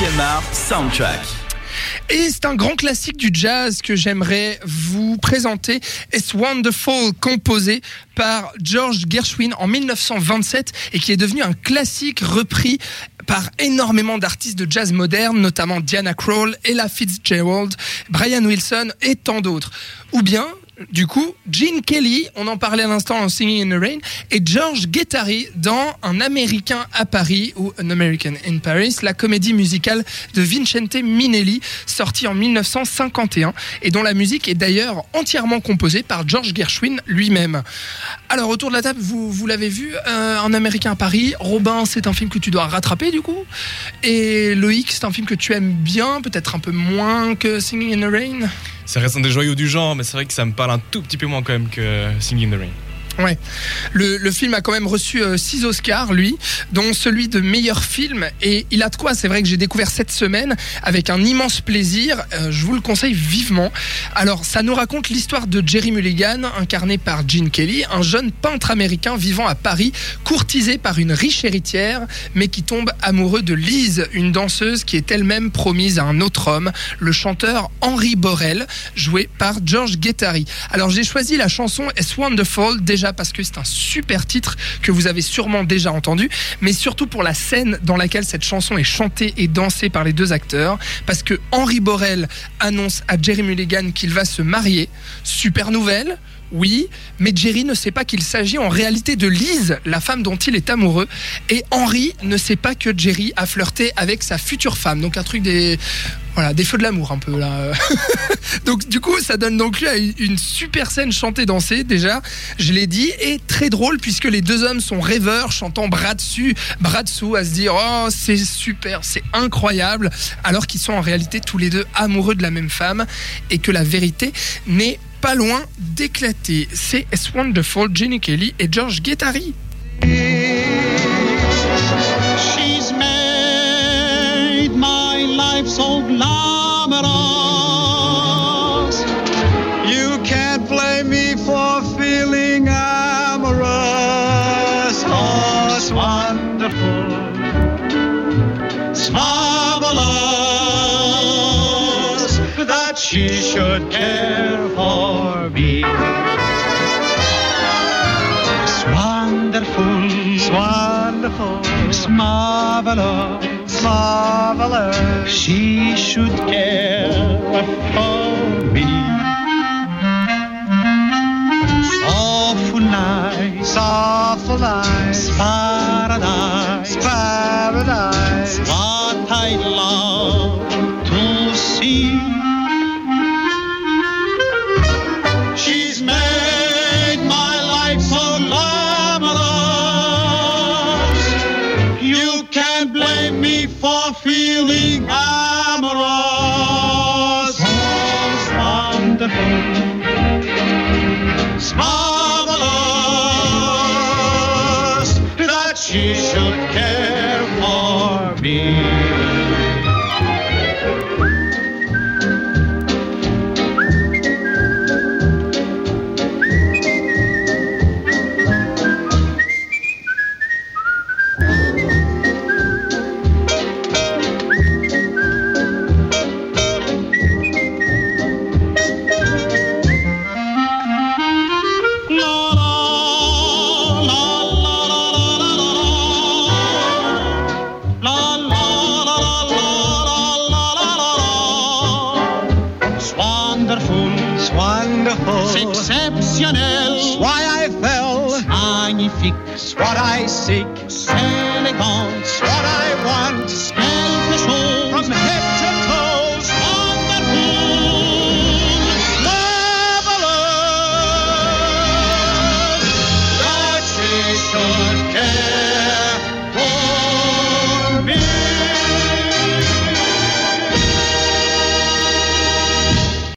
7e art soundtrack. Et c'est un grand classique du jazz que j'aimerais vous présenter. It's Wonderful, composé par George Gershwin en 1927 et qui est devenu un classique repris par énormément d'artistes de jazz moderne, notamment Diana Krall, Ella Fitzgerald, Brian Wilson et tant d'autres. Ou bien du coup, Gene Kelly, on en parlait à l'instant en Singing in the Rain, et George Guettari dans Un Américain à Paris ou An American in Paris, la comédie musicale de Vincente Minelli, sortie en 1951 et dont la musique est d'ailleurs entièrement composée par George Gershwin lui-même. Alors autour de la table, vous, l'avez vu, euh, Un Américain à Paris, Robin, c'est un film que tu dois rattraper du coup, et Loïc, c'est un film que tu aimes bien, peut-être un peu moins que Singing in the Rain? Ça reste un des joyaux du genre, mais c'est vrai que ça me parle un tout petit peu moins quand même que Singing in the Rain. Ouais. Le, film a quand même reçu 6 euh, Oscars, lui, dont celui de meilleur film. Et il a de quoi, c'est vrai que j'ai découvert cette semaine avec un immense plaisir. Euh, je vous le conseille vivement. Alors, ça nous raconte l'histoire de Jerry Mulligan, incarné par Gene Kelly, un jeune peintre américain vivant à Paris, courtisé par une riche héritière, mais qui tombe amoureux de Lise, une danseuse qui est elle-même promise à un autre homme, le chanteur Henry Borel, joué par George Guettari. Alors, j'ai choisi la chanson It's Wonderful, déjà parce que c'est un super titre que vous avez sûrement déjà entendu, mais surtout pour la scène dans laquelle cette chanson est chantée et dansée par les deux acteurs, parce que Henry Borel annonce à Jerry Mulligan qu'il va se marier. Super nouvelle, oui, mais Jerry ne sait pas qu'il s'agit en réalité de Lise, la femme dont il est amoureux, et Henry ne sait pas que Jerry a flirté avec sa future femme. Donc un truc des voilà, des feux de l'amour un peu là. donc du coup, ça donne donc lieu à une super scène chantée dansée déjà, je l'ai dit, et très drôle puisque les deux hommes sont rêveurs, chantant bras dessus, bras dessous, à se dire oh c'est super, c'est incroyable, alors qu'ils sont en réalité tous les deux amoureux de la même femme et que la vérité n'est pas loin d'éclater. C'est S Wonderful, Jenny Kelly et George Guettari. Life so glamorous. You can't blame me for feeling amorous. Oh, wonderful. Marvelous that she should care for me. It's wonderful, it's wonderful, it's marvelous, marvelous. She should care for me. Awful nice, awful nice, paradise, paradise. What I love to see. She should care for me. Exceptionnel. Why I fell, magnifique. What I seek, elegant. What I want,